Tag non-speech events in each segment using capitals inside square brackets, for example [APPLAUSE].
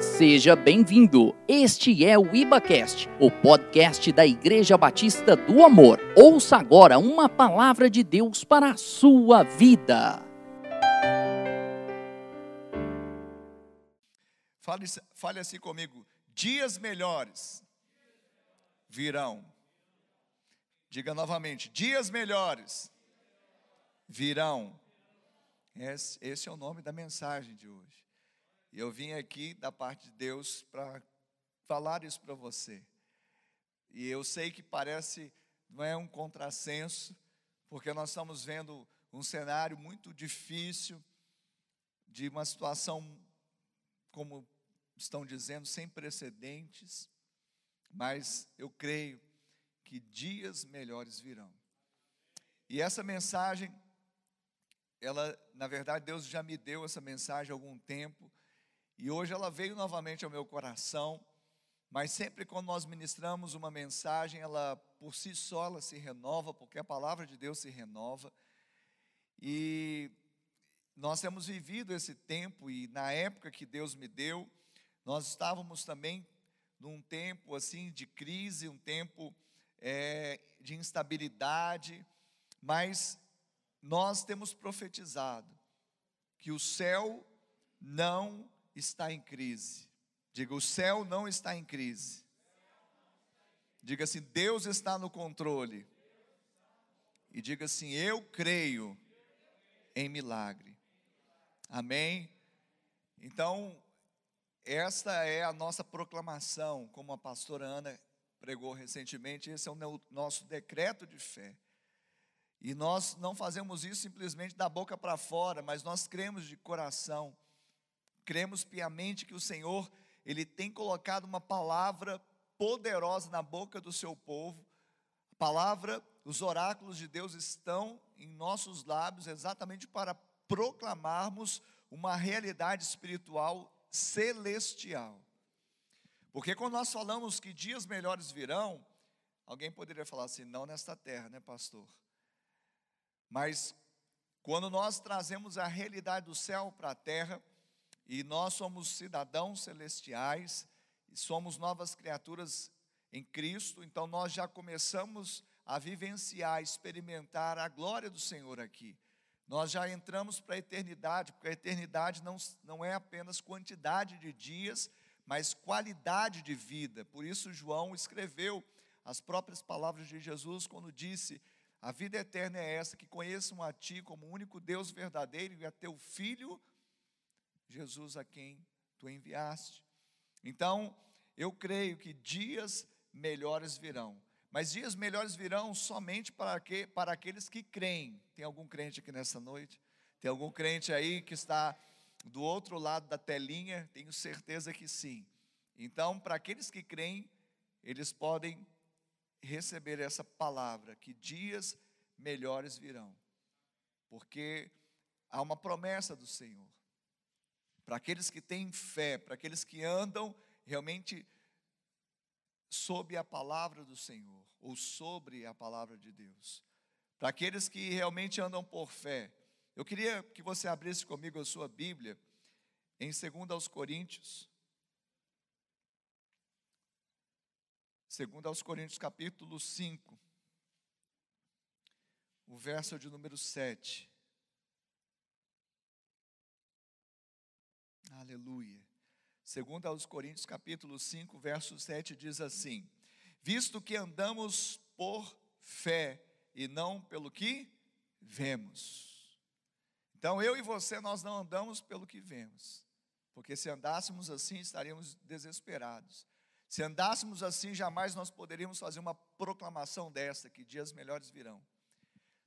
Seja bem-vindo. Este é o IbaCast, o podcast da Igreja Batista do Amor. Ouça agora uma palavra de Deus para a sua vida. Fale, fale assim comigo: dias melhores virão. Diga novamente: dias melhores virão. Esse, esse é o nome da mensagem de hoje. E eu vim aqui da parte de Deus para falar isso para você. E eu sei que parece, não é um contrassenso, porque nós estamos vendo um cenário muito difícil, de uma situação, como estão dizendo, sem precedentes, mas eu creio que dias melhores virão. E essa mensagem, ela, na verdade, Deus já me deu essa mensagem há algum tempo, e hoje ela veio novamente ao meu coração, mas sempre quando nós ministramos uma mensagem, ela por si só ela se renova, porque a palavra de Deus se renova. E nós temos vivido esse tempo e na época que Deus me deu, nós estávamos também num tempo assim de crise, um tempo é, de instabilidade, mas nós temos profetizado que o céu não está em crise. Diga, o céu não está em crise. Diga assim: Deus está no controle. E diga assim: Eu creio em milagre. Amém? Então, esta é a nossa proclamação, como a pastora Ana pregou recentemente, esse é o nosso decreto de fé. E nós não fazemos isso simplesmente da boca para fora, mas nós cremos de coração cremos piamente que o Senhor, Ele tem colocado uma palavra poderosa na boca do seu povo. A palavra, os oráculos de Deus estão em nossos lábios exatamente para proclamarmos uma realidade espiritual celestial. Porque quando nós falamos que dias melhores virão, alguém poderia falar assim, não nesta terra, né, pastor? Mas quando nós trazemos a realidade do céu para a terra, e nós somos cidadãos celestiais, somos novas criaturas em Cristo, então nós já começamos a vivenciar, experimentar a glória do Senhor aqui. Nós já entramos para a eternidade, porque a eternidade não, não é apenas quantidade de dias, mas qualidade de vida. Por isso, João escreveu as próprias palavras de Jesus quando disse: A vida eterna é essa, que conheçam a Ti como o único Deus verdadeiro e a Teu Filho Jesus a quem tu enviaste. Então, eu creio que dias melhores virão. Mas dias melhores virão somente para, que, para aqueles que creem. Tem algum crente aqui nessa noite? Tem algum crente aí que está do outro lado da telinha? Tenho certeza que sim. Então, para aqueles que creem, eles podem receber essa palavra, que dias melhores virão. Porque há uma promessa do Senhor para aqueles que têm fé, para aqueles que andam realmente sob a palavra do Senhor, ou sobre a palavra de Deus, para aqueles que realmente andam por fé. Eu queria que você abrisse comigo a sua Bíblia em 2 aos Coríntios. 2 aos Coríntios capítulo 5, o verso de número 7. Aleluia. Segundo aos Coríntios capítulo 5, verso 7 diz assim: Visto que andamos por fé e não pelo que vemos. Então eu e você nós não andamos pelo que vemos. Porque se andássemos assim, estaríamos desesperados. Se andássemos assim, jamais nós poderíamos fazer uma proclamação desta que dias melhores virão.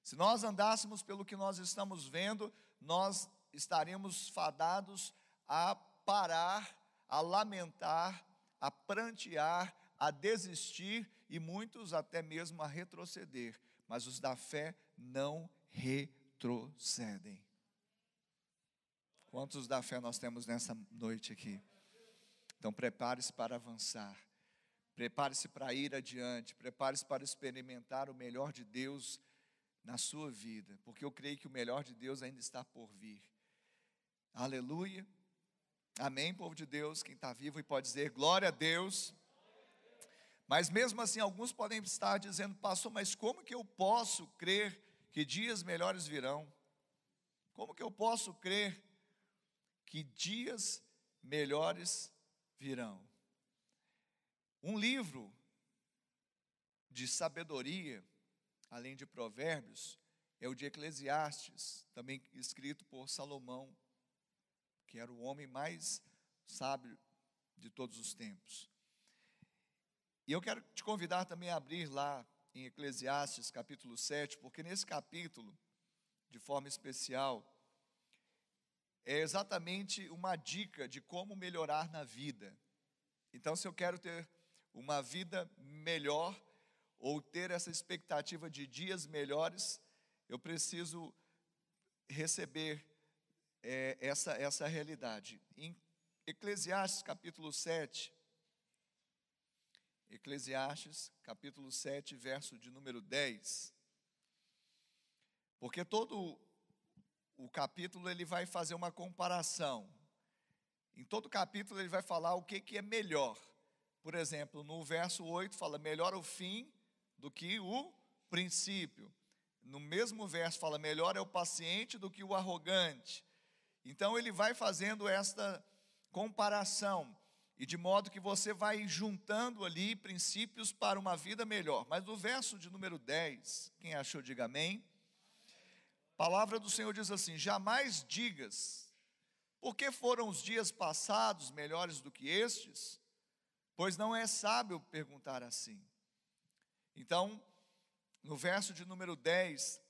Se nós andássemos pelo que nós estamos vendo, nós estaríamos fadados a parar, a lamentar, a prantear, a desistir e muitos até mesmo a retroceder. Mas os da fé não retrocedem. Quantos da fé nós temos nessa noite aqui? Então prepare-se para avançar. Prepare-se para ir adiante, prepare-se para experimentar o melhor de Deus na sua vida, porque eu creio que o melhor de Deus ainda está por vir. Aleluia. Amém, povo de Deus, quem está vivo e pode dizer glória a Deus. Mas mesmo assim, alguns podem estar dizendo, pastor, mas como que eu posso crer que dias melhores virão? Como que eu posso crer que dias melhores virão? Um livro de sabedoria, além de provérbios, é o de Eclesiastes, também escrito por Salomão, que era o homem mais sábio de todos os tempos. E eu quero te convidar também a abrir lá em Eclesiastes capítulo 7, porque nesse capítulo, de forma especial, é exatamente uma dica de como melhorar na vida. Então, se eu quero ter uma vida melhor, ou ter essa expectativa de dias melhores, eu preciso receber é, essa, essa realidade. Em Eclesiastes capítulo 7, Eclesiastes capítulo 7, verso de número 10. Porque todo o capítulo ele vai fazer uma comparação. Em todo capítulo ele vai falar o que, que é melhor. Por exemplo, no verso 8 fala melhor o fim do que o princípio. No mesmo verso fala melhor é o paciente do que o arrogante. Então ele vai fazendo esta comparação e de modo que você vai juntando ali princípios para uma vida melhor. Mas no verso de número 10, quem achou diga amém. A palavra do Senhor diz assim: Jamais digas, porque foram os dias passados melhores do que estes? Pois não é sábio perguntar assim. Então, no verso de número 10,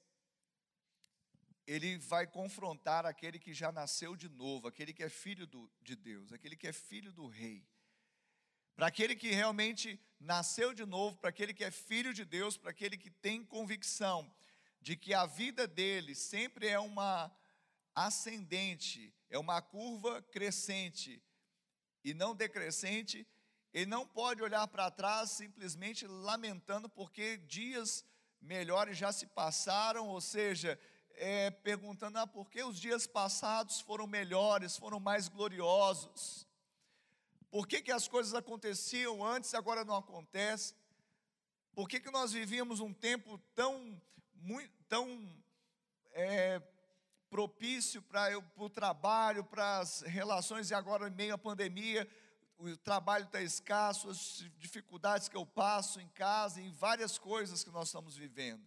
ele vai confrontar aquele que já nasceu de novo, aquele que é filho do, de Deus, aquele que é filho do rei. Para aquele que realmente nasceu de novo, para aquele que é filho de Deus, para aquele que tem convicção de que a vida dele sempre é uma ascendente, é uma curva crescente e não decrescente, ele não pode olhar para trás simplesmente lamentando porque dias melhores já se passaram, ou seja, é, perguntando ah, por que os dias passados foram melhores, foram mais gloriosos. Por que, que as coisas aconteciam antes e agora não acontecem? Por que, que nós vivíamos um tempo tão, muito, tão é, propício para o trabalho, para as relações, e agora, em meio à pandemia, o trabalho está escasso, as dificuldades que eu passo em casa, em várias coisas que nós estamos vivendo.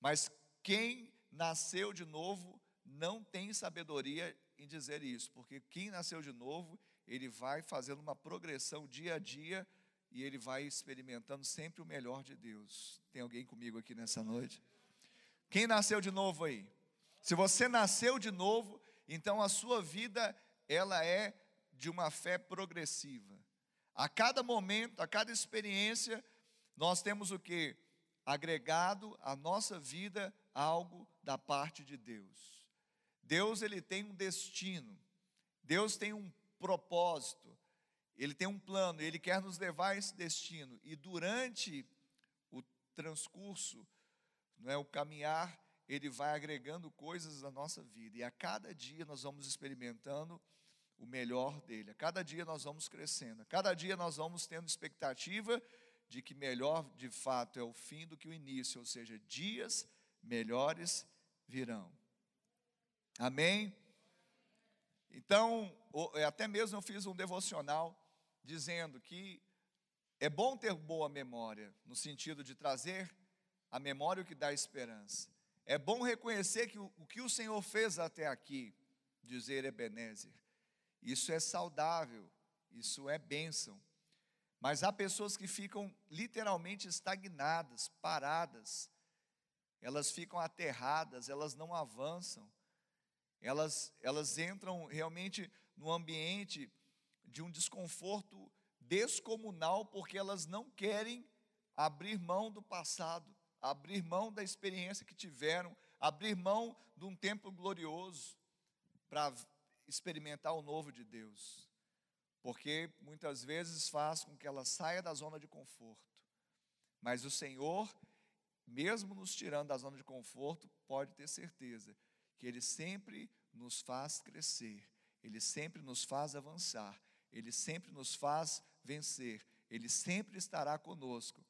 Mas quem nasceu de novo não tem sabedoria em dizer isso, porque quem nasceu de novo, ele vai fazendo uma progressão dia a dia e ele vai experimentando sempre o melhor de Deus. Tem alguém comigo aqui nessa noite? Quem nasceu de novo aí? Se você nasceu de novo, então a sua vida ela é de uma fé progressiva. A cada momento, a cada experiência, nós temos o que? Agregado à nossa vida algo da parte de Deus. Deus ele tem um destino. Deus tem um propósito. Ele tem um plano, ele quer nos levar a esse destino. E durante o transcurso, não é o caminhar, ele vai agregando coisas na nossa vida. E a cada dia nós vamos experimentando o melhor dele. A cada dia nós vamos crescendo. A cada dia nós vamos tendo expectativa de que melhor de fato é o fim do que o início, ou seja, dias melhores virão. Amém? Então, é, até mesmo eu fiz um devocional dizendo que é bom ter boa memória, no sentido de trazer a memória o que dá esperança. É bom reconhecer que o, o que o Senhor fez até aqui, dizer Ebenezer. Isso é saudável, isso é bênção. Mas há pessoas que ficam literalmente estagnadas, paradas, elas ficam aterradas, elas não avançam, elas, elas entram realmente no ambiente de um desconforto descomunal, porque elas não querem abrir mão do passado, abrir mão da experiência que tiveram, abrir mão de um tempo glorioso, para experimentar o novo de Deus. Porque muitas vezes faz com que ela saia da zona de conforto. Mas o Senhor mesmo nos tirando da zona de conforto, pode ter certeza que Ele sempre nos faz crescer, Ele sempre nos faz avançar, ele sempre nos faz vencer, ele sempre estará conosco,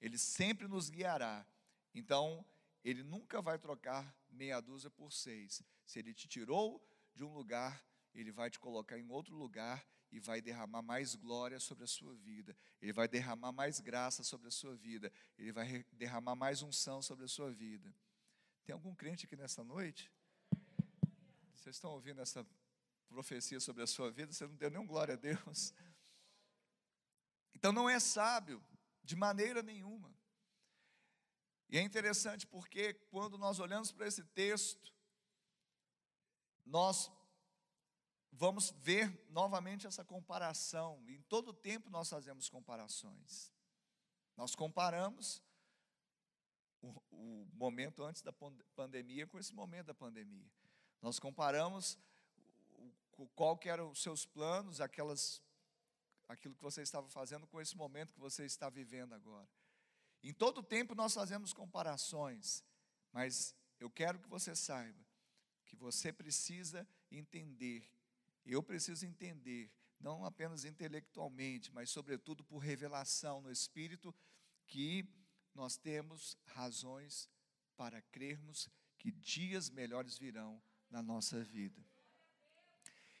ele sempre nos guiará. Então, ele nunca vai trocar meia dúzia por seis. Se ele te tirou de um lugar, ele vai te colocar em outro lugar e vai derramar mais glória sobre a sua vida, Ele vai derramar mais graça sobre a sua vida, Ele vai derramar mais unção sobre a sua vida. Tem algum crente aqui nessa noite? Vocês estão ouvindo essa profecia sobre a sua vida? Você não deu nenhum glória a Deus. Então não é sábio, de maneira nenhuma. E é interessante porque quando nós olhamos para esse texto, nós vamos ver novamente essa comparação. Em todo tempo nós fazemos comparações. Nós comparamos o, o, momento antes da pandemia com esse momento da pandemia. Nós comparamos o, qual que eram os seus planos, aquelas, aquilo que você estava fazendo com esse momento que você está vivendo agora. Em todo tempo nós fazemos comparações, mas eu quero que você saiba que você precisa entender eu preciso entender, não apenas intelectualmente, mas sobretudo por revelação no Espírito, que nós temos razões para crermos que dias melhores virão na nossa vida.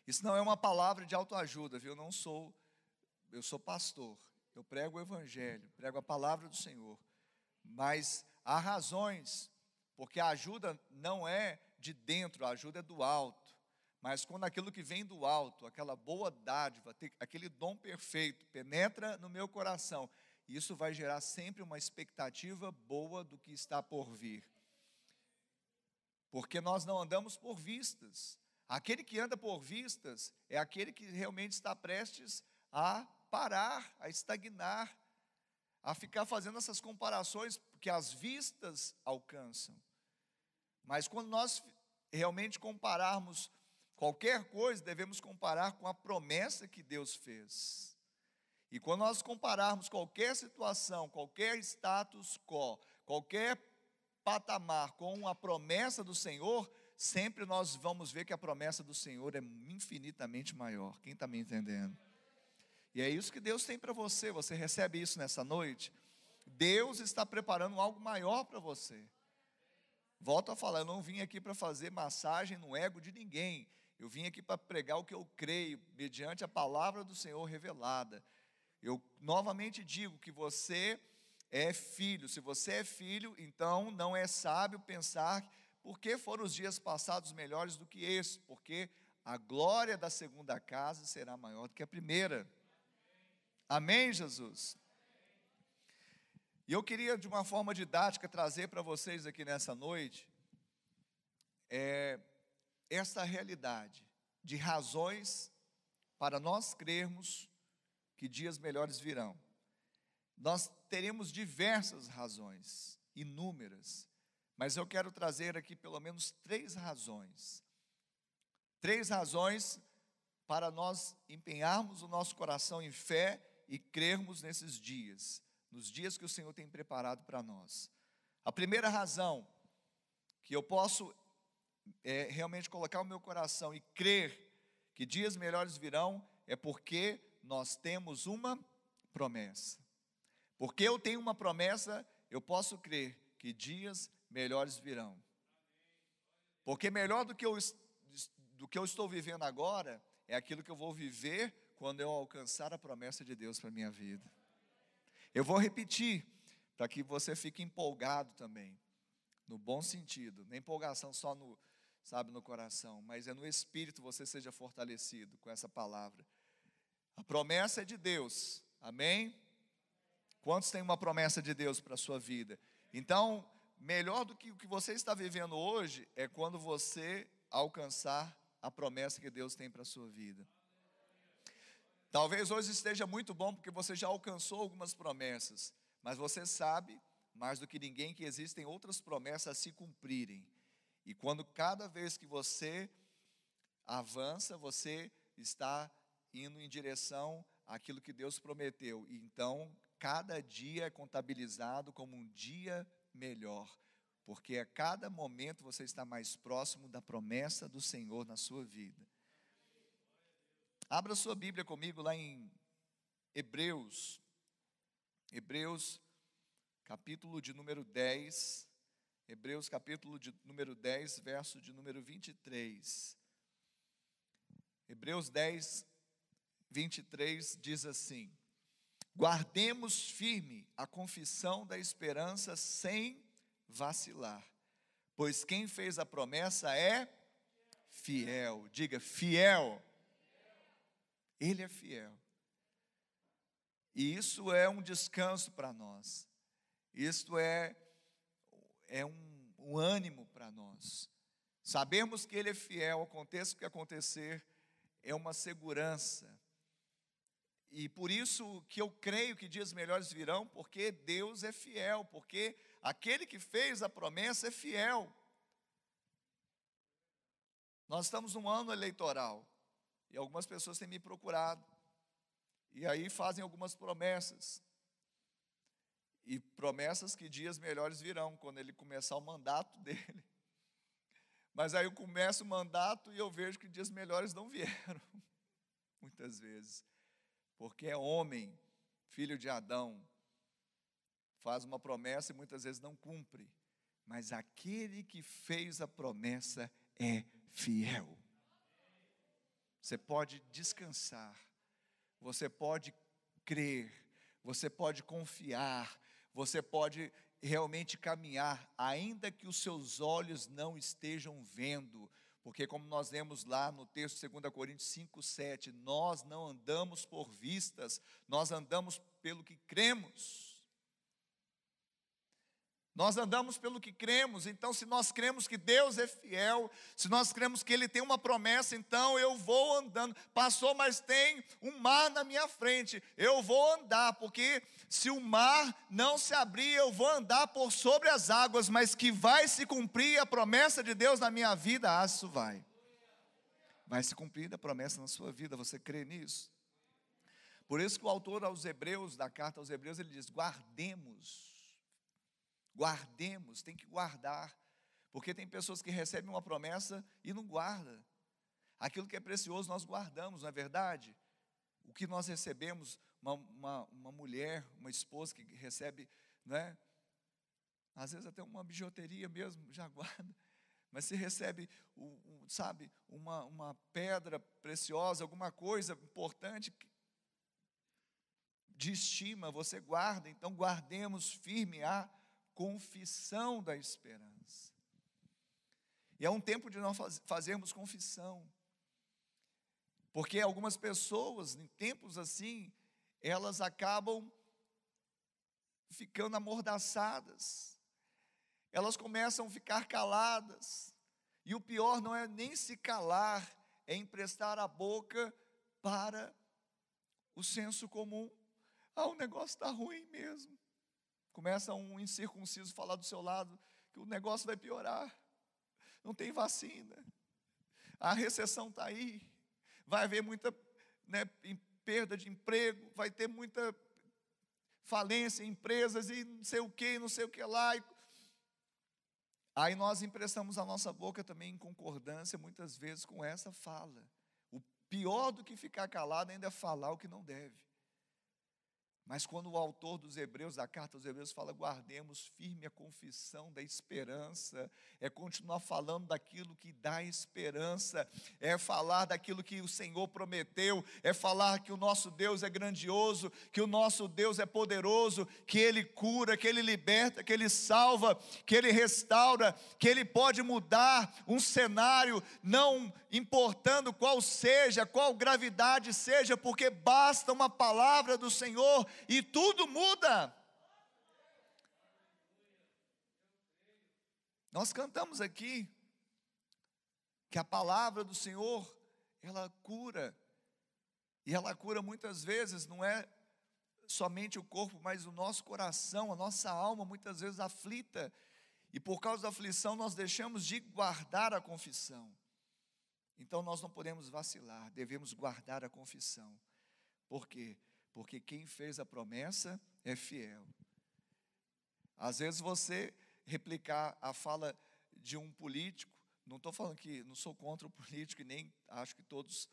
Isso não é uma palavra de autoajuda, viu? Eu não sou, eu sou pastor, eu prego o Evangelho, prego a palavra do Senhor, mas há razões, porque a ajuda não é de dentro, a ajuda é do alto. Mas quando aquilo que vem do alto, aquela boa dádiva, aquele dom perfeito, penetra no meu coração, isso vai gerar sempre uma expectativa boa do que está por vir. Porque nós não andamos por vistas. Aquele que anda por vistas é aquele que realmente está prestes a parar, a estagnar, a ficar fazendo essas comparações que as vistas alcançam. Mas quando nós realmente compararmos Qualquer coisa devemos comparar com a promessa que Deus fez. E quando nós compararmos qualquer situação, qualquer status quo, qualquer patamar com a promessa do Senhor, sempre nós vamos ver que a promessa do Senhor é infinitamente maior. Quem está me entendendo? E é isso que Deus tem para você. Você recebe isso nessa noite? Deus está preparando algo maior para você. Volto a falar, eu não vim aqui para fazer massagem no ego de ninguém. Eu vim aqui para pregar o que eu creio, mediante a palavra do Senhor revelada. Eu novamente digo que você é filho. Se você é filho, então não é sábio pensar por que foram os dias passados melhores do que esse, porque a glória da segunda casa será maior do que a primeira. Amém, Jesus? E eu queria, de uma forma didática, trazer para vocês aqui nessa noite, é, essa realidade de razões para nós crermos que dias melhores virão. Nós teremos diversas razões, inúmeras, mas eu quero trazer aqui pelo menos três razões. Três razões para nós empenharmos o nosso coração em fé e crermos nesses dias, nos dias que o Senhor tem preparado para nós. A primeira razão que eu posso é, realmente colocar o meu coração e crer que dias melhores virão, é porque nós temos uma promessa. Porque eu tenho uma promessa, eu posso crer que dias melhores virão. Porque melhor do que eu, do que eu estou vivendo agora é aquilo que eu vou viver quando eu alcançar a promessa de Deus para a minha vida. Eu vou repetir, para que você fique empolgado também, no bom sentido, nem empolgação só no, sabe, no coração, mas é no espírito você seja fortalecido com essa palavra. A promessa é de Deus, amém? Quantos têm uma promessa de Deus para a sua vida? Então, melhor do que o que você está vivendo hoje é quando você alcançar a promessa que Deus tem para a sua vida. Talvez hoje esteja muito bom porque você já alcançou algumas promessas, mas você sabe, mais do que ninguém, que existem outras promessas a se cumprirem. E quando cada vez que você avança, você está indo em direção àquilo que Deus prometeu. E então, cada dia é contabilizado como um dia melhor, porque a cada momento você está mais próximo da promessa do Senhor na sua vida. Abra sua Bíblia comigo lá em Hebreus, Hebreus, capítulo de número 10, Hebreus, capítulo de número 10, verso de número 23. Hebreus 10, 23 diz assim: Guardemos firme a confissão da esperança sem vacilar, pois quem fez a promessa é fiel. Diga, fiel. Ele é fiel. E isso é um descanso para nós. Isto é, é um, um ânimo para nós. Sabemos que Ele é fiel, aconteça o que acontecer, é uma segurança. E por isso que eu creio que dias melhores virão, porque Deus é fiel, porque aquele que fez a promessa é fiel. Nós estamos num ano eleitoral e algumas pessoas têm me procurado e aí fazem algumas promessas. E promessas que dias melhores virão, quando ele começar o mandato [LAUGHS] dele. Mas aí eu começo o mandato e eu vejo que dias melhores não vieram. [LAUGHS] Muitas vezes. Porque é homem, filho de Adão, faz uma promessa e muitas vezes não cumpre. Mas aquele que fez a promessa é fiel. Você pode descansar você pode crer, você pode confiar, você pode realmente caminhar, ainda que os seus olhos não estejam vendo, porque, como nós lemos lá no texto 2 Coríntios 5, 7, nós não andamos por vistas, nós andamos pelo que cremos. Nós andamos pelo que cremos, então, se nós cremos que Deus é fiel, se nós cremos que Ele tem uma promessa, então eu vou andando. Passou, mas tem um mar na minha frente, eu vou andar, porque se o mar não se abrir, eu vou andar por sobre as águas, mas que vai se cumprir a promessa de Deus na minha vida, ah, isso vai. Vai se cumprir a promessa na sua vida, você crê nisso? Por isso que o autor aos Hebreus, da carta aos Hebreus, ele diz: guardemos Guardemos, tem que guardar. Porque tem pessoas que recebem uma promessa e não guardam. Aquilo que é precioso nós guardamos, não é verdade? O que nós recebemos, uma, uma, uma mulher, uma esposa que recebe, né? Às vezes até uma bijuteria mesmo, já [LAUGHS] guarda. Mas se recebe, sabe, uma, uma pedra preciosa, alguma coisa importante de estima, você guarda. Então guardemos firme a confissão da esperança. E é um tempo de nós fazermos confissão. Porque algumas pessoas, em tempos assim, elas acabam ficando amordaçadas. Elas começam a ficar caladas. E o pior não é nem se calar, é emprestar a boca para o senso comum. Ah, o negócio está ruim mesmo. Começa um incircunciso falar do seu lado que o negócio vai piorar. Não tem vacina. A recessão está aí. Vai haver muita né, perda de emprego, vai ter muita falência em empresas e não sei o que, não sei o que lá. Aí nós emprestamos a nossa boca também em concordância, muitas vezes, com essa fala. O pior do que ficar calado ainda é falar o que não deve. Mas quando o autor dos Hebreus, da carta aos Hebreus, fala, guardemos firme a confissão da esperança, é continuar falando daquilo que dá esperança, é falar daquilo que o Senhor prometeu, é falar que o nosso Deus é grandioso, que o nosso Deus é poderoso, que Ele cura, que Ele liberta, que Ele salva, que Ele restaura, que Ele pode mudar um cenário, não importando qual seja, qual gravidade seja, porque basta uma palavra do Senhor e tudo muda. Nós cantamos aqui que a palavra do Senhor, ela cura. E ela cura muitas vezes, não é somente o corpo, mas o nosso coração, a nossa alma, muitas vezes aflita. E por causa da aflição, nós deixamos de guardar a confissão. Então nós não podemos vacilar, devemos guardar a confissão. Por quê? Porque quem fez a promessa é fiel. Às vezes você replicar a fala de um político, não estou falando que não sou contra o político e nem acho que todos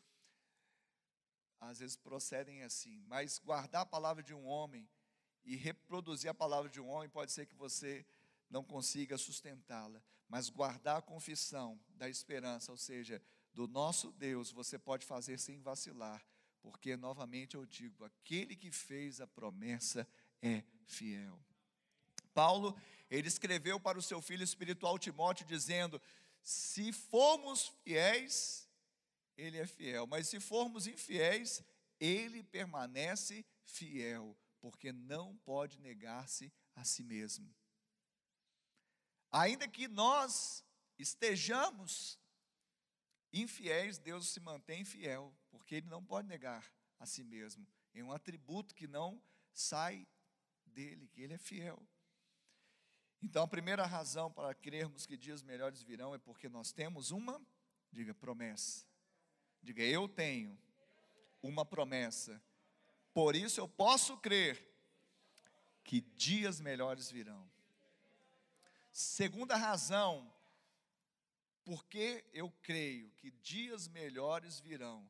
às vezes procedem assim, mas guardar a palavra de um homem e reproduzir a palavra de um homem pode ser que você não consiga sustentá-la, mas guardar a confissão da esperança, ou seja, do nosso Deus, você pode fazer sem vacilar, porque novamente eu digo, aquele que fez a promessa é fiel. Paulo, ele escreveu para o seu filho espiritual Timóteo dizendo: se formos fiéis, ele é fiel, mas se formos infiéis, ele permanece fiel, porque não pode negar-se a si mesmo. Ainda que nós estejamos infiéis, Deus se mantém fiel, porque Ele não pode negar a si mesmo. É um atributo que não sai dele, que Ele é fiel. Então, a primeira razão para crermos que dias melhores virão é porque nós temos uma, diga, promessa. Diga, eu tenho uma promessa. Por isso eu posso crer que dias melhores virão. Segunda razão, porque eu creio que dias melhores virão,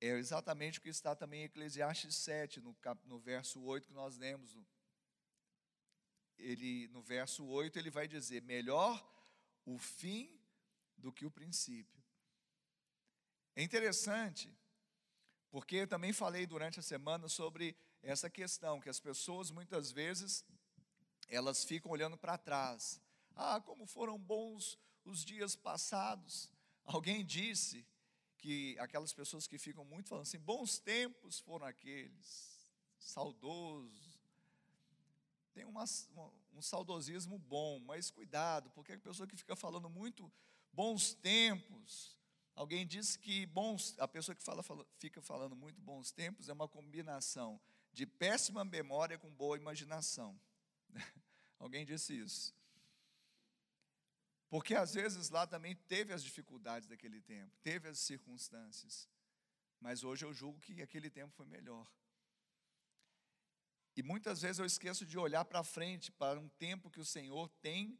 é exatamente o que está também em Eclesiastes 7, no, cap, no verso 8 que nós lemos. Ele, no verso 8, ele vai dizer: melhor o fim do que o princípio. É interessante, porque eu também falei durante a semana sobre essa questão, que as pessoas muitas vezes elas ficam olhando para trás. Ah, como foram bons os dias passados. Alguém disse que aquelas pessoas que ficam muito falando assim, bons tempos foram aqueles, saudoso. Tem uma, um saudosismo bom, mas cuidado, porque a pessoa que fica falando muito bons tempos, alguém disse que bons, a pessoa que fala, fala, fica falando muito bons tempos é uma combinação de péssima memória com boa imaginação. [LAUGHS] Alguém disse isso. Porque às vezes lá também teve as dificuldades daquele tempo, teve as circunstâncias. Mas hoje eu julgo que aquele tempo foi melhor. E muitas vezes eu esqueço de olhar para frente, para um tempo que o Senhor tem,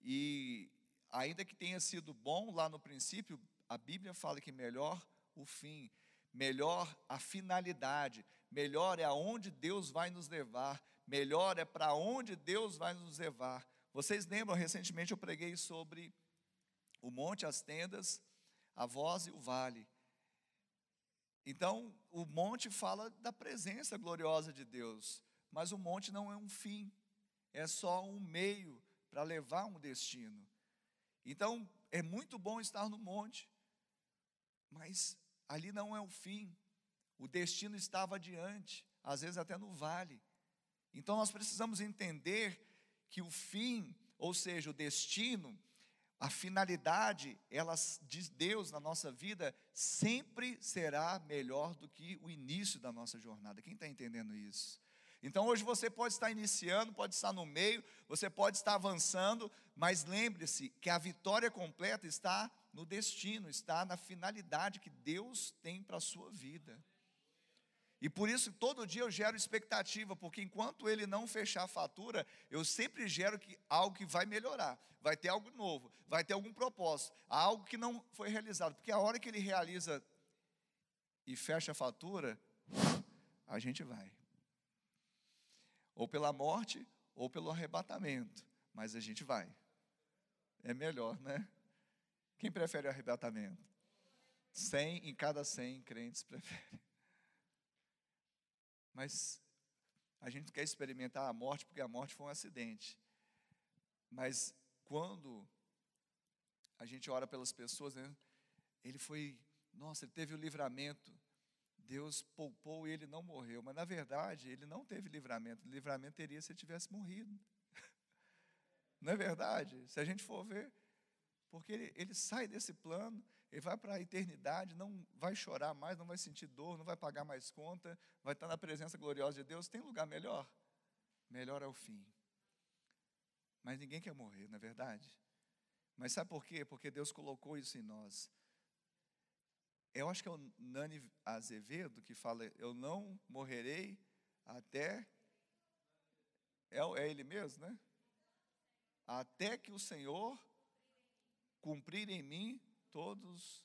e ainda que tenha sido bom lá no princípio, a Bíblia fala que melhor o fim, melhor a finalidade, melhor é aonde Deus vai nos levar, melhor é para onde Deus vai nos levar. Vocês lembram, recentemente eu preguei sobre o monte, as tendas, a voz e o vale. Então, o monte fala da presença gloriosa de Deus, mas o monte não é um fim, é só um meio para levar um destino. Então, é muito bom estar no monte, mas ali não é o fim, o destino estava adiante, às vezes até no vale. Então nós precisamos entender que o fim, ou seja, o destino, a finalidade, elas de Deus na nossa vida sempre será melhor do que o início da nossa jornada. Quem está entendendo isso? Então hoje você pode estar iniciando, pode estar no meio, você pode estar avançando, mas lembre-se que a vitória completa está no destino, está na finalidade que Deus tem para a sua vida. E por isso todo dia eu gero expectativa, porque enquanto ele não fechar a fatura, eu sempre gero que, algo que vai melhorar, vai ter algo novo, vai ter algum propósito, algo que não foi realizado. Porque a hora que ele realiza e fecha a fatura, a gente vai. Ou pela morte, ou pelo arrebatamento, mas a gente vai. É melhor, né? Quem prefere o arrebatamento? Cem em cada cem crentes preferem. Mas a gente quer experimentar a morte porque a morte foi um acidente. Mas quando a gente ora pelas pessoas, né, ele foi, nossa, ele teve o livramento. Deus poupou e ele não morreu. Mas na verdade, ele não teve livramento. O livramento teria se ele tivesse morrido. [LAUGHS] Não é verdade? Se a gente for ver, porque ele, ele sai desse plano, ele vai para a eternidade, não vai chorar mais, não vai sentir dor, não vai pagar mais conta, vai estar na presença gloriosa de Deus. Tem lugar melhor? Melhor é o fim. Mas ninguém quer morrer, não é verdade? Mas sabe por quê? Porque Deus colocou isso em nós. Eu acho que é o Nani Azevedo que fala: Eu não morrerei até. É, é ele mesmo, né? Até que o Senhor cumprir em mim todas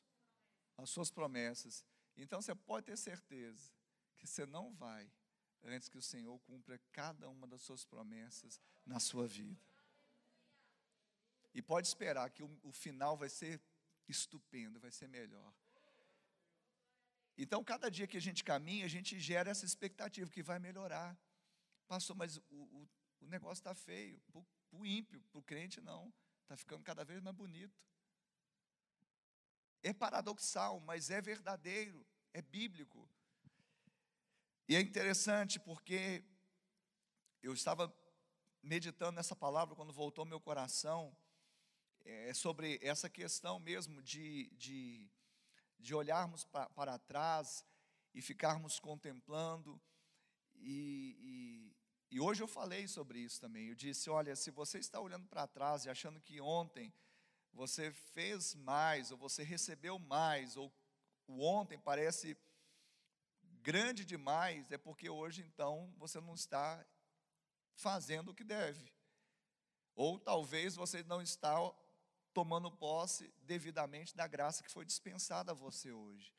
as suas promessas. Então você pode ter certeza que você não vai antes que o Senhor cumpra cada uma das suas promessas na sua vida. E pode esperar que o, o final vai ser estupendo, vai ser melhor. Então, cada dia que a gente caminha, a gente gera essa expectativa que vai melhorar. Pastor, mas o, o, o negócio está feio. Para o ímpio, para o crente, não. Está ficando cada vez mais bonito. É paradoxal, mas é verdadeiro, é bíblico. E é interessante porque eu estava meditando nessa palavra quando voltou meu coração, é, sobre essa questão mesmo de, de, de olharmos pra, para trás e ficarmos contemplando. E, e, e hoje eu falei sobre isso também. Eu disse: olha, se você está olhando para trás e achando que ontem você fez mais, ou você recebeu mais, ou o ontem parece grande demais, é porque hoje então você não está fazendo o que deve. Ou talvez você não está tomando posse devidamente da graça que foi dispensada a você hoje.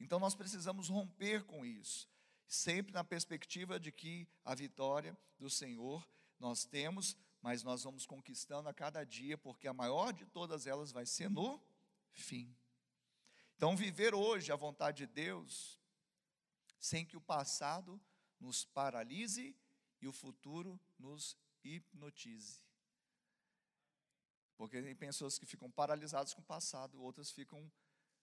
Então nós precisamos romper com isso, sempre na perspectiva de que a vitória do Senhor nós temos, mas nós vamos conquistando a cada dia, porque a maior de todas elas vai ser no fim. Então, viver hoje a vontade de Deus sem que o passado nos paralise e o futuro nos hipnotize. Porque tem pessoas que ficam paralisadas com o passado, outras ficam,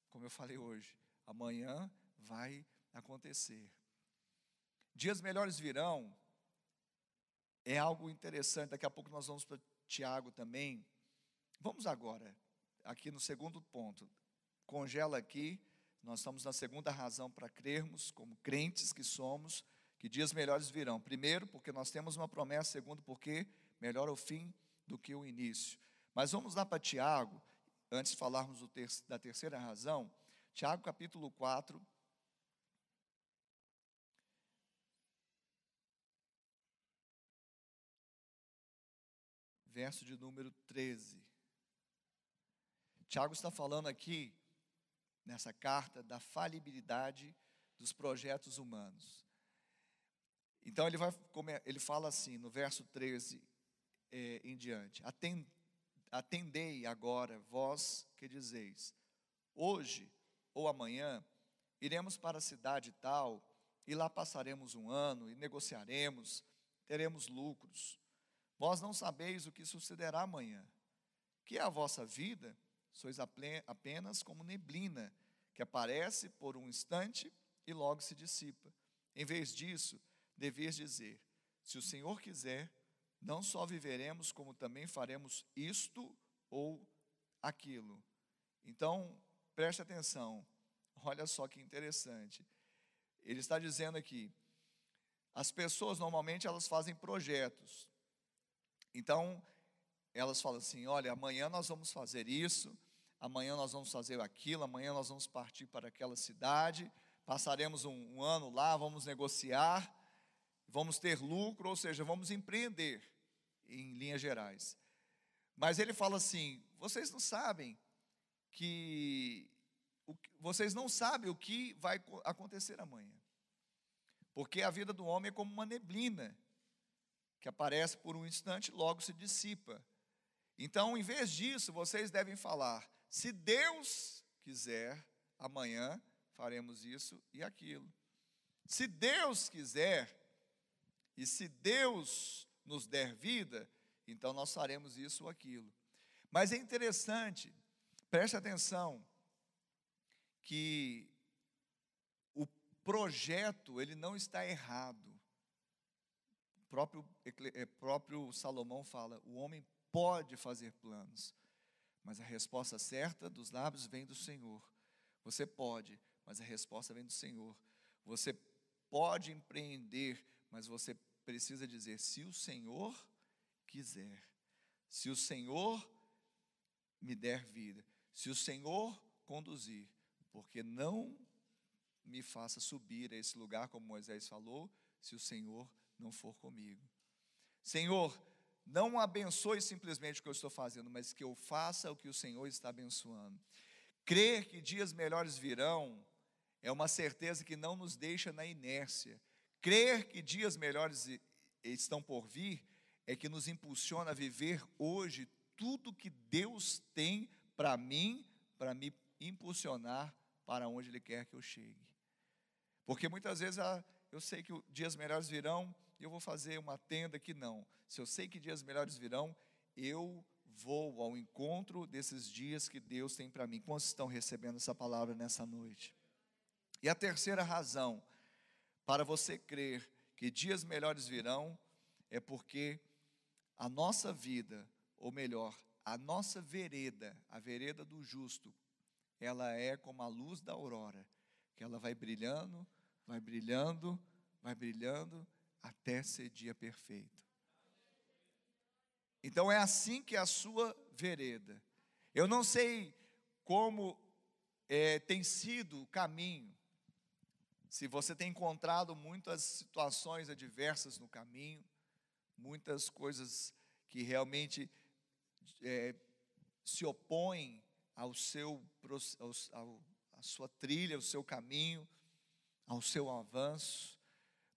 como eu falei hoje, amanhã vai acontecer. Dias melhores virão, é algo interessante, daqui a pouco nós vamos para Tiago também. Vamos agora, aqui no segundo ponto, congela aqui nós estamos na segunda razão para crermos, como crentes que somos, que dias melhores virão. Primeiro, porque nós temos uma promessa. Segundo, porque melhor o fim do que o início. Mas vamos lá para Tiago, antes de falarmos ter da terceira razão. Tiago, capítulo 4. Verso de número 13. Tiago está falando aqui nessa carta da falibilidade dos projetos humanos. Então ele, vai, ele fala assim, no verso 13 é, em diante: Atendei agora, vós que dizeis, hoje ou amanhã iremos para a cidade tal, e lá passaremos um ano e negociaremos, teremos lucros. Vós não sabeis o que sucederá amanhã. Que é a vossa vida? sois apenas como neblina, que aparece por um instante e logo se dissipa. Em vez disso, deveis dizer: se o Senhor quiser, não só viveremos, como também faremos isto ou aquilo. Então, preste atenção, olha só que interessante. Ele está dizendo aqui: as pessoas normalmente elas fazem projetos. Então, elas falam assim: olha, amanhã nós vamos fazer isso, amanhã nós vamos fazer aquilo, amanhã nós vamos partir para aquela cidade, passaremos um, um ano lá, vamos negociar, vamos ter lucro, ou seja, vamos empreender, em linhas gerais. Mas ele fala assim: vocês não sabem que. O, vocês não sabem o que vai acontecer amanhã. Porque a vida do homem é como uma neblina, que aparece por um instante logo se dissipa. Então, em vez disso, vocês devem falar: se Deus quiser, amanhã faremos isso e aquilo. Se Deus quiser, e se Deus nos der vida, então nós faremos isso ou aquilo. Mas é interessante, preste atenção, que o projeto, ele não está errado. Próprio, é, próprio Salomão fala: o homem pode fazer planos, mas a resposta certa dos lábios vem do Senhor. Você pode, mas a resposta vem do Senhor. Você pode empreender, mas você precisa dizer: se o Senhor quiser, se o Senhor me der vida, se o Senhor conduzir, porque não me faça subir a esse lugar, como Moisés falou, se o Senhor não for comigo. Senhor, não abençoe simplesmente o que eu estou fazendo, mas que eu faça o que o Senhor está abençoando. Crer que dias melhores virão é uma certeza que não nos deixa na inércia. Crer que dias melhores estão por vir é que nos impulsiona a viver hoje tudo que Deus tem para mim, para me impulsionar para onde Ele quer que eu chegue. Porque muitas vezes ah, eu sei que dias melhores virão eu vou fazer uma tenda que não. Se eu sei que dias melhores virão, eu vou ao encontro desses dias que Deus tem para mim. Quantos estão recebendo essa palavra nessa noite? E a terceira razão para você crer que dias melhores virão é porque a nossa vida, ou melhor, a nossa vereda, a vereda do justo, ela é como a luz da aurora, que ela vai brilhando, vai brilhando, vai brilhando até ser dia perfeito. Então é assim que é a sua vereda. Eu não sei como é, tem sido o caminho, se você tem encontrado muitas situações adversas no caminho, muitas coisas que realmente é, se opõem ao seu, ao, ao, à sua trilha, ao seu caminho, ao seu avanço,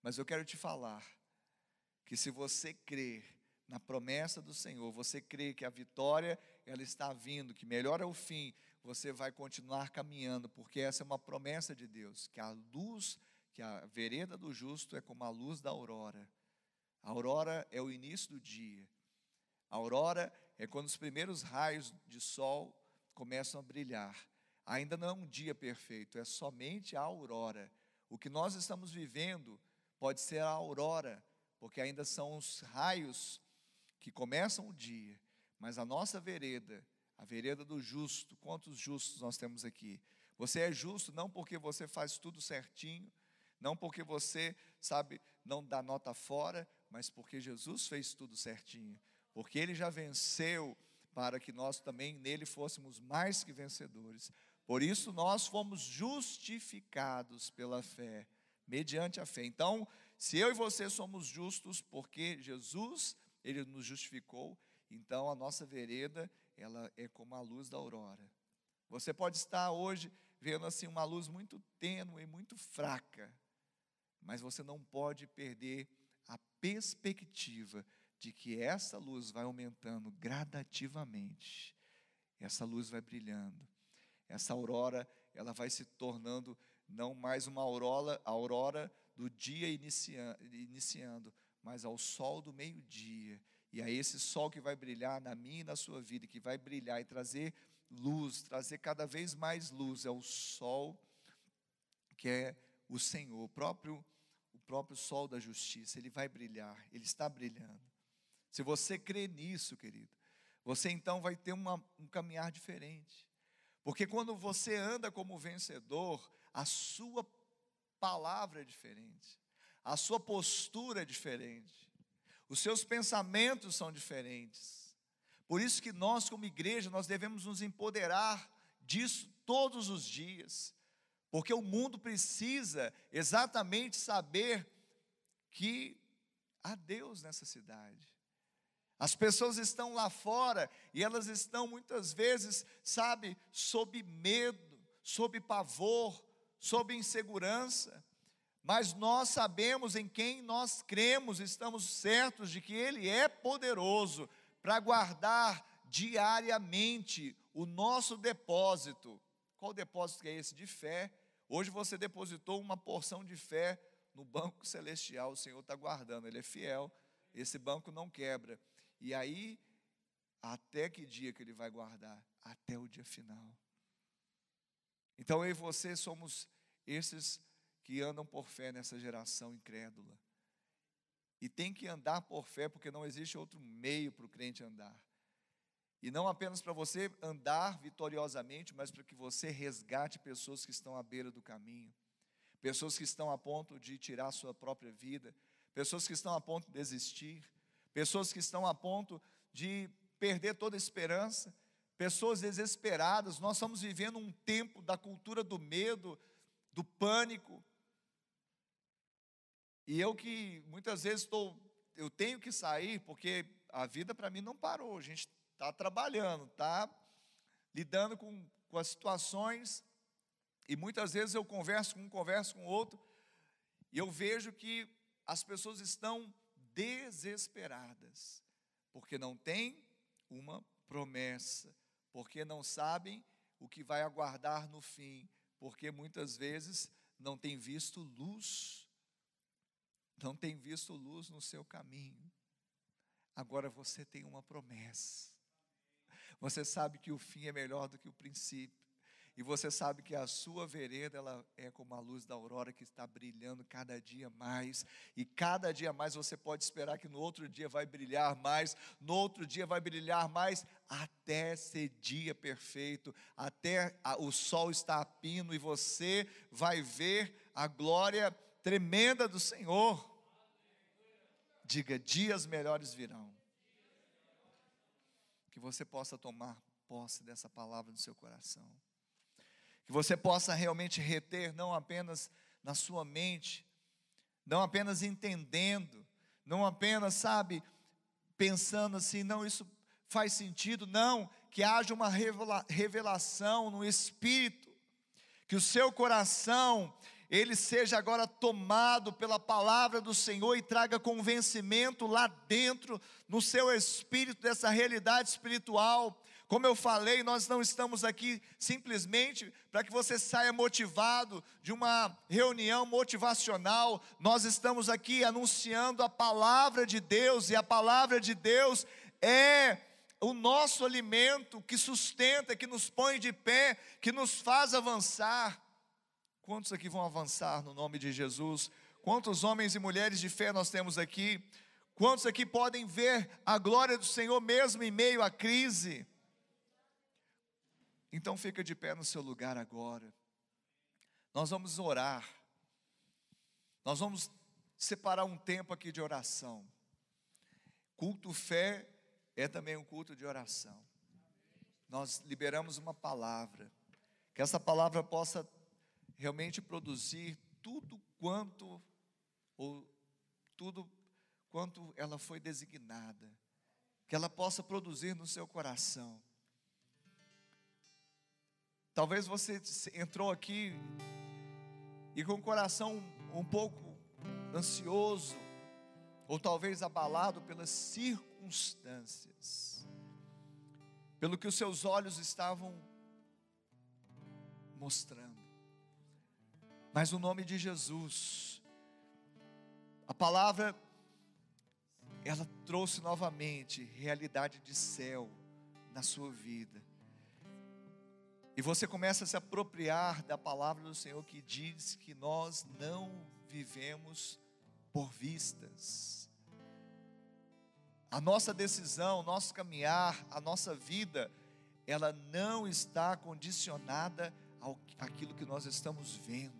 mas eu quero te falar que se você crer na promessa do Senhor, você crê que a vitória ela está vindo, que melhor é o fim, você vai continuar caminhando, porque essa é uma promessa de Deus, que a luz, que a vereda do justo é como a luz da aurora. A aurora é o início do dia. A aurora é quando os primeiros raios de sol começam a brilhar. Ainda não é um dia perfeito, é somente a aurora. O que nós estamos vivendo pode ser a aurora, porque ainda são os raios que começam o dia, mas a nossa vereda a vereda do justo. Quantos justos nós temos aqui? Você é justo não porque você faz tudo certinho, não porque você, sabe, não dá nota fora, mas porque Jesus fez tudo certinho. Porque ele já venceu para que nós também nele fôssemos mais que vencedores. Por isso nós fomos justificados pela fé, mediante a fé. Então, se eu e você somos justos porque Jesus, ele nos justificou, então a nossa vereda ela é como a luz da aurora. Você pode estar hoje vendo assim uma luz muito tênue muito fraca, mas você não pode perder a perspectiva de que essa luz vai aumentando gradativamente. Essa luz vai brilhando. Essa aurora, ela vai se tornando não mais uma aurora, aurora do dia iniciando, mas ao sol do meio-dia. E é esse sol que vai brilhar na minha e na sua vida, que vai brilhar e trazer luz, trazer cada vez mais luz, é o sol que é o Senhor, o próprio, o próprio sol da justiça, ele vai brilhar, ele está brilhando. Se você crê nisso, querido, você então vai ter uma, um caminhar diferente. Porque quando você anda como vencedor, a sua palavra é diferente, a sua postura é diferente os seus pensamentos são diferentes. Por isso que nós, como igreja, nós devemos nos empoderar disso todos os dias, porque o mundo precisa exatamente saber que há Deus nessa cidade. As pessoas estão lá fora e elas estão muitas vezes, sabe, sob medo, sob pavor, sob insegurança mas nós sabemos em quem nós cremos, estamos certos de que Ele é poderoso para guardar diariamente o nosso depósito. Qual depósito que é esse? De fé. Hoje você depositou uma porção de fé no banco celestial, o Senhor está guardando, Ele é fiel, esse banco não quebra. E aí, até que dia que Ele vai guardar? Até o dia final. Então eu e você somos esses que andam por fé nessa geração incrédula. E tem que andar por fé, porque não existe outro meio para o crente andar. E não apenas para você andar vitoriosamente, mas para que você resgate pessoas que estão à beira do caminho, pessoas que estão a ponto de tirar sua própria vida, pessoas que estão a ponto de desistir, pessoas que estão a ponto de perder toda esperança, pessoas desesperadas. Nós estamos vivendo um tempo da cultura do medo, do pânico, e eu que muitas vezes estou, eu tenho que sair porque a vida para mim não parou. A gente está trabalhando, está lidando com, com as situações. E muitas vezes eu converso com um, converso com outro, e eu vejo que as pessoas estão desesperadas, porque não tem uma promessa, porque não sabem o que vai aguardar no fim, porque muitas vezes não tem visto luz, não tem visto luz no seu caminho. Agora você tem uma promessa. Você sabe que o fim é melhor do que o princípio. E você sabe que a sua vereda ela é como a luz da aurora que está brilhando cada dia mais. E cada dia mais você pode esperar que no outro dia vai brilhar mais, no outro dia vai brilhar mais, até ser dia perfeito, até o sol estar a pino e você vai ver a glória tremenda do Senhor. Diga: dias melhores virão. Que você possa tomar posse dessa palavra no seu coração que você possa realmente reter, não apenas na sua mente, não apenas entendendo, não apenas, sabe, pensando assim, não, isso faz sentido, não, que haja uma revelação no espírito, que o seu coração, ele seja agora tomado pela palavra do Senhor e traga convencimento lá dentro, no seu espírito, dessa realidade espiritual, como eu falei, nós não estamos aqui simplesmente para que você saia motivado de uma reunião motivacional, nós estamos aqui anunciando a palavra de Deus, e a palavra de Deus é o nosso alimento que sustenta, que nos põe de pé, que nos faz avançar. Quantos aqui vão avançar no nome de Jesus? Quantos homens e mulheres de fé nós temos aqui? Quantos aqui podem ver a glória do Senhor mesmo em meio à crise? Então fica de pé no seu lugar agora. Nós vamos orar. Nós vamos separar um tempo aqui de oração. Culto fé é também um culto de oração. Nós liberamos uma palavra, que essa palavra possa realmente produzir tudo quanto ou tudo quanto ela foi designada, que ela possa produzir no seu coração. Talvez você entrou aqui e com o coração um pouco ansioso, ou talvez abalado pelas circunstâncias, pelo que os seus olhos estavam mostrando. Mas o nome de Jesus, a palavra, ela trouxe novamente realidade de céu na sua vida. E você começa a se apropriar da palavra do Senhor que diz que nós não vivemos por vistas. A nossa decisão, nosso caminhar, a nossa vida, ela não está condicionada ao aquilo que nós estamos vendo.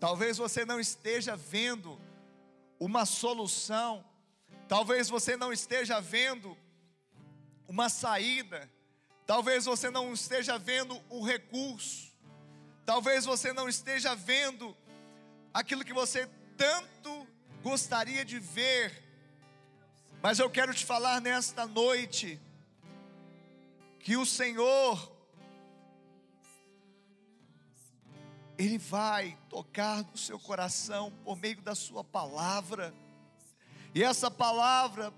Talvez você não esteja vendo uma solução, talvez você não esteja vendo uma saída, Talvez você não esteja vendo o recurso, talvez você não esteja vendo aquilo que você tanto gostaria de ver, mas eu quero te falar nesta noite, que o Senhor, Ele vai tocar no seu coração por meio da Sua palavra, e essa palavra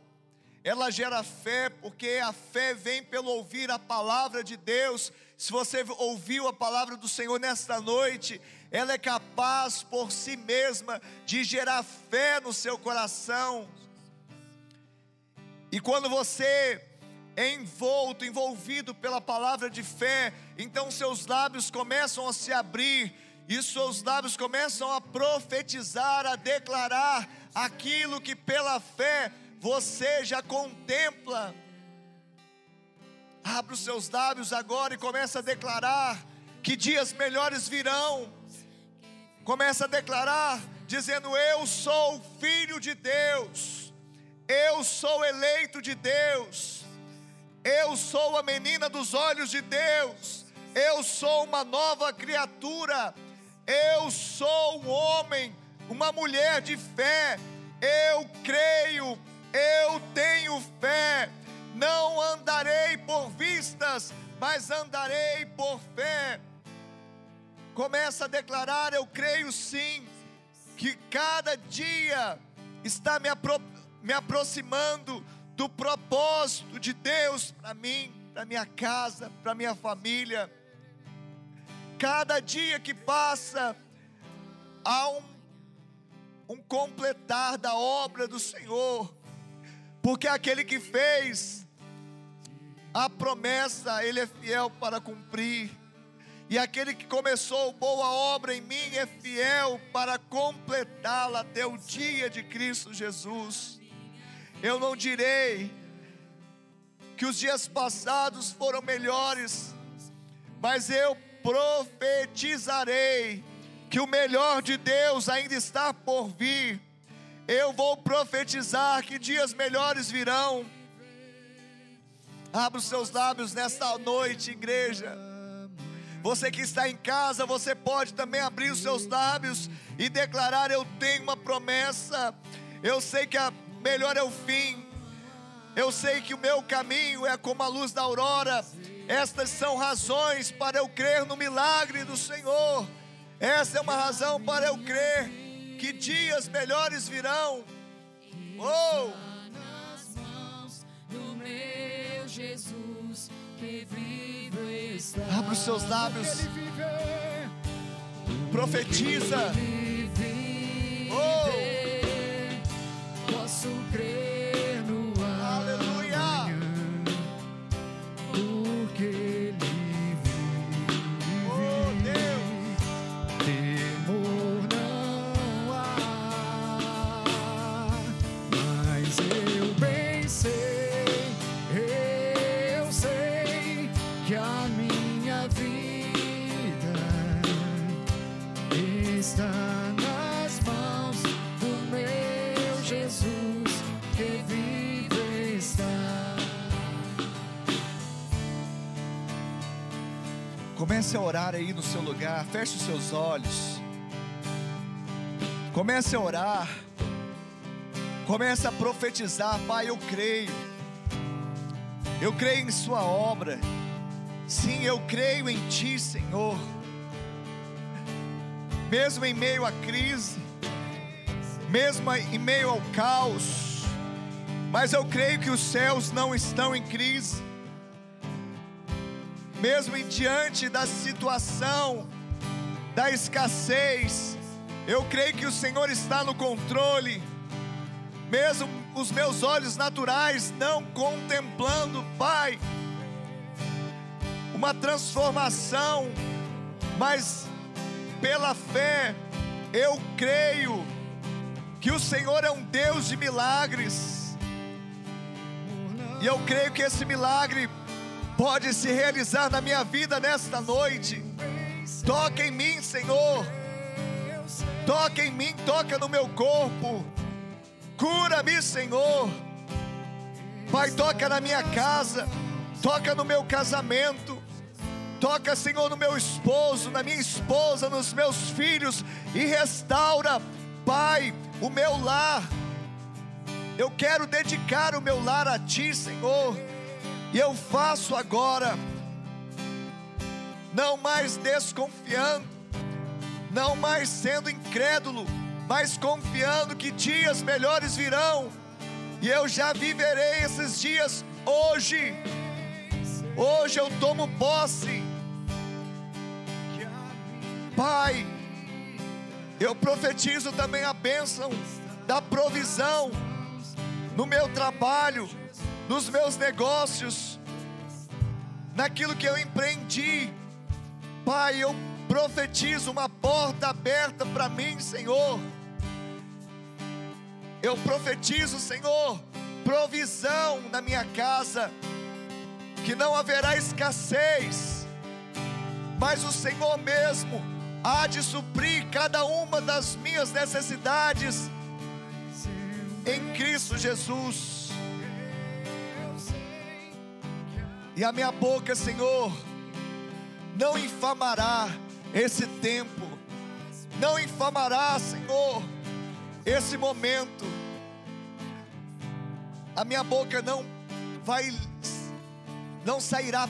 ela gera fé, porque a fé vem pelo ouvir a palavra de Deus. Se você ouviu a palavra do Senhor nesta noite, ela é capaz por si mesma de gerar fé no seu coração. E quando você é envolto, envolvido pela palavra de fé, então seus lábios começam a se abrir, e seus lábios começam a profetizar, a declarar aquilo que pela fé você já contempla. Abra os seus lábios agora e começa a declarar que dias melhores virão. Começa a declarar dizendo: Eu sou filho de Deus. Eu sou eleito de Deus. Eu sou a menina dos olhos de Deus. Eu sou uma nova criatura. Eu sou um homem, uma mulher de fé. Eu creio eu tenho fé, não andarei por vistas, mas andarei por fé. Começa a declarar: Eu creio sim, que cada dia está me, apro me aproximando do propósito de Deus para mim, para minha casa, para minha família. Cada dia que passa, há um, um completar da obra do Senhor, porque aquele que fez a promessa, Ele é fiel para cumprir. E aquele que começou boa obra em mim é fiel para completá-la até o dia de Cristo Jesus. Eu não direi que os dias passados foram melhores, mas eu profetizarei que o melhor de Deus ainda está por vir. Eu vou profetizar que dias melhores virão. Abra os seus lábios nesta noite, igreja. Você que está em casa, você pode também abrir os seus lábios e declarar: Eu tenho uma promessa. Eu sei que a melhor é o fim. Eu sei que o meu caminho é como a luz da aurora. Estas são razões para eu crer no milagre do Senhor. Essa é uma razão para eu crer que dias melhores virão. Oh! Jesus que vivo está. Abra os seus lábios. Profetiza. Oh. Comece a orar aí no seu lugar, feche os seus olhos. Comece a orar. Comece a profetizar, Pai, eu creio. Eu creio em Sua obra. Sim, eu creio em Ti, Senhor. Mesmo em meio à crise, mesmo em meio ao caos, mas eu creio que os céus não estão em crise. Mesmo em diante da situação da escassez, eu creio que o Senhor está no controle. Mesmo os meus olhos naturais não contemplando, Pai, uma transformação, mas pela fé eu creio que o Senhor é um Deus de milagres. E eu creio que esse milagre pode se realizar na minha vida nesta noite. Toca em mim, Senhor. Toca em mim, toca no meu corpo. Cura-me, Senhor. Pai, toca na minha casa, toca no meu casamento. Toca, Senhor, no meu esposo, na minha esposa, nos meus filhos e restaura, Pai, o meu lar. Eu quero dedicar o meu lar a Ti, Senhor. E eu faço agora, não mais desconfiando, não mais sendo incrédulo, mas confiando que dias melhores virão. E eu já viverei esses dias hoje. Hoje eu tomo posse. Pai, eu profetizo também a bênção da provisão no meu trabalho, nos meus negócios, naquilo que eu empreendi. Pai, eu profetizo uma porta aberta para mim, Senhor. Eu profetizo, Senhor, provisão na minha casa, que não haverá escassez, mas o Senhor mesmo há de suprir cada uma das minhas necessidades em Cristo Jesus. E a minha boca, Senhor, não infamará esse tempo, não infamará, Senhor, esse momento. A minha boca não vai, não sairá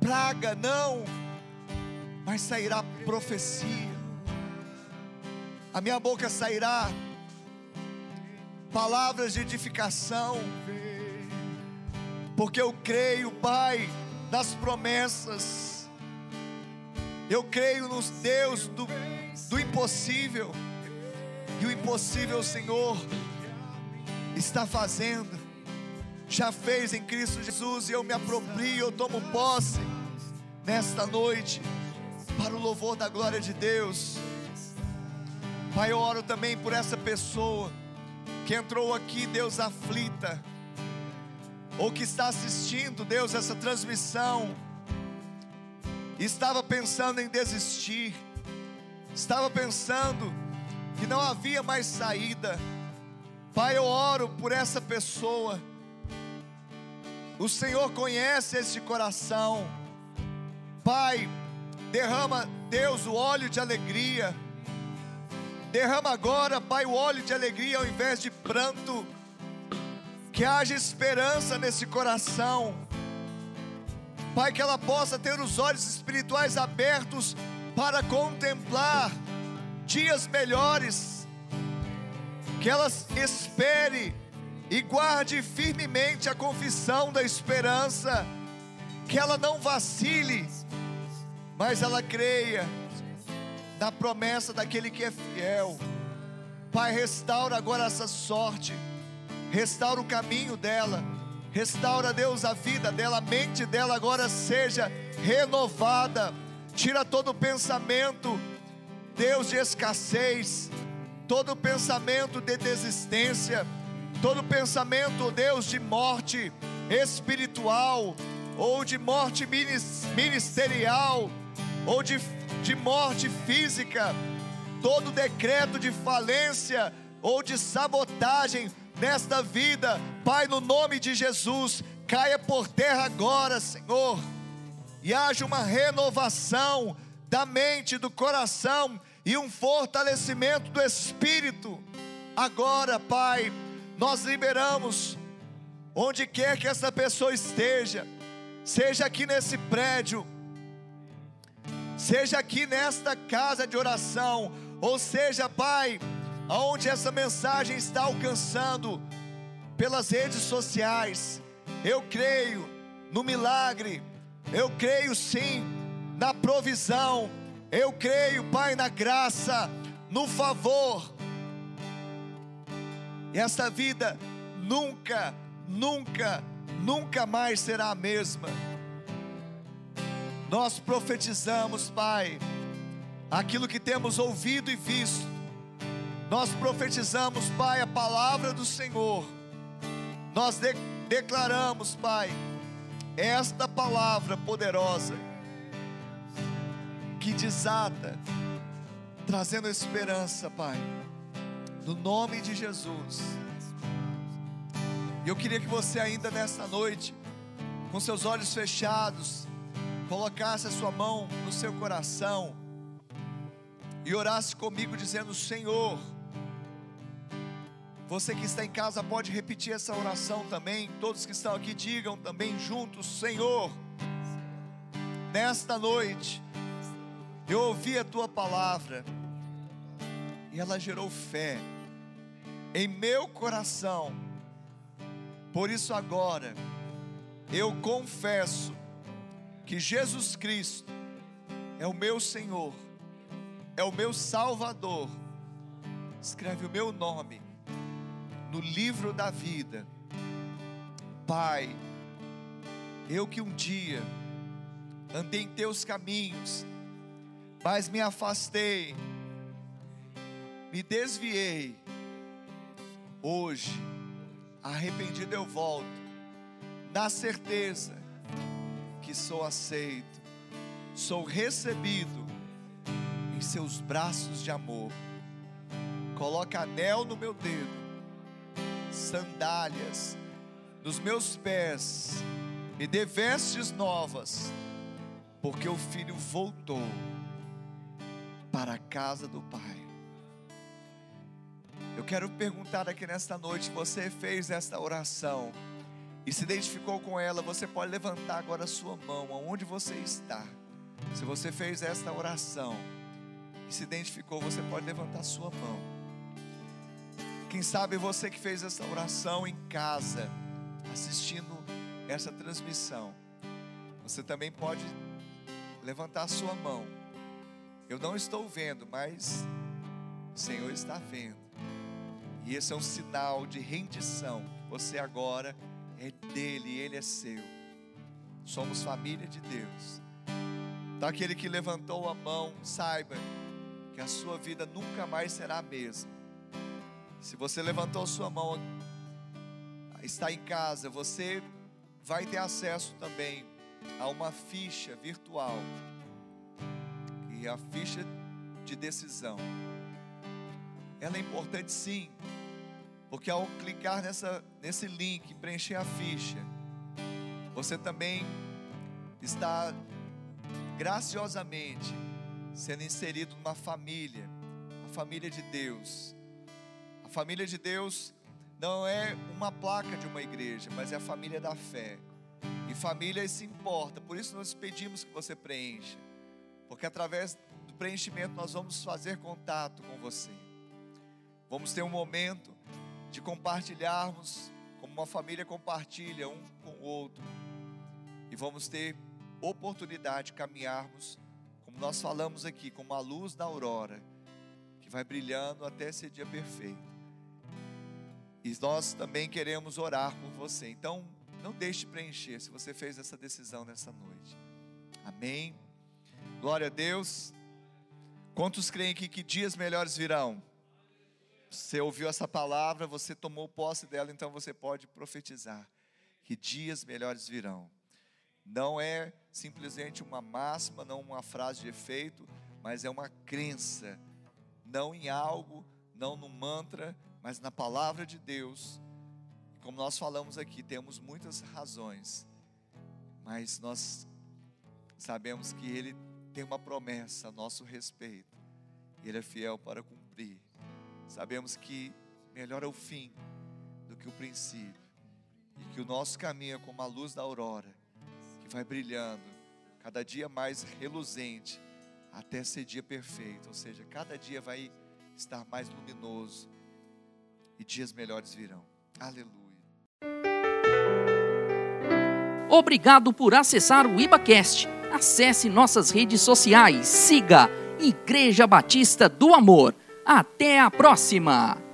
praga, não mas sairá profecia. A minha boca sairá palavras de edificação, porque eu creio, Pai, nas promessas, eu creio nos Deus do, do impossível, e o impossível, Senhor, está fazendo, já fez em Cristo Jesus, e eu me aproprio, eu tomo posse nesta noite, para o louvor da glória de Deus. Pai, eu oro também por essa pessoa que entrou aqui, Deus, aflita, ou que está assistindo, Deus, essa transmissão, estava pensando em desistir, estava pensando que não havia mais saída. Pai, eu oro por essa pessoa. O Senhor conhece esse coração. Pai, derrama, Deus, o óleo de alegria. Derrama agora, Pai, o óleo de alegria ao invés de pranto. Que haja esperança nesse coração. Pai, que ela possa ter os olhos espirituais abertos para contemplar dias melhores. Que ela espere e guarde firmemente a confissão da esperança. Que ela não vacile, mas ela creia da promessa daquele que é fiel. Pai, restaura agora essa sorte, restaura o caminho dela, restaura, Deus, a vida dela, a mente dela agora seja renovada. Tira todo pensamento, Deus, de escassez, todo pensamento de desistência, todo pensamento, Deus, de morte espiritual, ou de morte ministerial, ou de de morte física, todo decreto de falência ou de sabotagem nesta vida, Pai, no nome de Jesus, caia por terra agora, Senhor, e haja uma renovação da mente, do coração e um fortalecimento do espírito. Agora, Pai, nós liberamos onde quer que essa pessoa esteja, seja aqui nesse prédio, seja aqui nesta casa de oração, ou seja, Pai, aonde essa mensagem está alcançando pelas redes sociais. Eu creio no milagre, eu creio sim na provisão, eu creio, Pai, na graça, no favor. E essa vida nunca, nunca, nunca mais será a mesma. Nós profetizamos, Pai, aquilo que temos ouvido e visto. Nós profetizamos, Pai, a palavra do Senhor. Nós de declaramos, Pai, esta palavra poderosa que desata, trazendo esperança, Pai, no nome de Jesus. E eu queria que você ainda nesta noite, com seus olhos fechados, colocasse a sua mão no seu coração e orasse comigo, dizendo: Senhor, você que está em casa pode repetir essa oração também. Todos que estão aqui digam também juntos: Senhor, nesta noite eu ouvi a tua palavra e ela gerou fé em meu coração. Por isso agora eu confesso que Jesus Cristo é o meu Senhor, é o meu Salvador. Escreve o meu nome no livro da vida. Pai, eu que um dia andei em teus caminhos, mas me afastei, me desviei. Hoje, arrependido eu volto, na certeza que sou aceito, sou recebido em seus braços de amor. Coloca anel no meu dedo, sandálias nos meus pés, me dê vestes novas, porque o filho voltou para a casa do Pai. Eu quero perguntar aqui nesta noite: você fez esta oração? e se identificou com ela, você pode levantar agora a sua mão, aonde você está. Se você fez esta oração e se identificou, você pode levantar sua mão. Quem sabe você que fez essa oração em casa, assistindo essa transmissão, você também pode levantar sua mão. Eu não estou vendo, mas o Senhor está vendo. E esse é um sinal de rendição. Você agora é dele, ele é seu. Somos família de Deus. Então, aquele que levantou a mão, saiba que a sua vida nunca mais será a mesma. Se você levantou sua mão, está em casa, você vai ter acesso também a uma ficha virtual, que é a ficha de decisão. Ela é importante sim, porque ao clicar nessa, nesse link, preencher a ficha, você também está graciosamente sendo inserido numa família, a família de Deus. Família de Deus não é uma placa de uma igreja, mas é a família da fé. E família se importa, por isso nós pedimos que você preencha, porque através do preenchimento nós vamos fazer contato com você. Vamos ter um momento de compartilharmos, como uma família compartilha um com o outro, e vamos ter oportunidade de caminharmos, como nós falamos aqui, como a luz da aurora, que vai brilhando até esse dia perfeito. E nós também queremos orar por você. Então, não deixe de preencher se você fez essa decisão nessa noite. Amém. Glória a Deus. Quantos creem que, que dias melhores virão? Você ouviu essa palavra, você tomou posse dela, então você pode profetizar que dias melhores virão. Não é simplesmente uma máxima, não uma frase de efeito, mas é uma crença, não em algo, não no mantra, mas na palavra de Deus. Como nós falamos aqui, temos muitas razões, mas nós sabemos que Ele tem uma promessa a nosso respeito, e Ele é fiel para cumprir. Sabemos que melhor é o fim do que o princípio, e que o nosso caminho é como a luz da aurora, que vai brilhando, cada dia mais reluzente, até ser dia perfeito, ou seja, cada dia vai estar mais luminoso, e dias melhores virão. Aleluia. Obrigado por acessar o IbaCast. Acesse nossas redes sociais. Siga Igreja Batista do Amor. Até a próxima!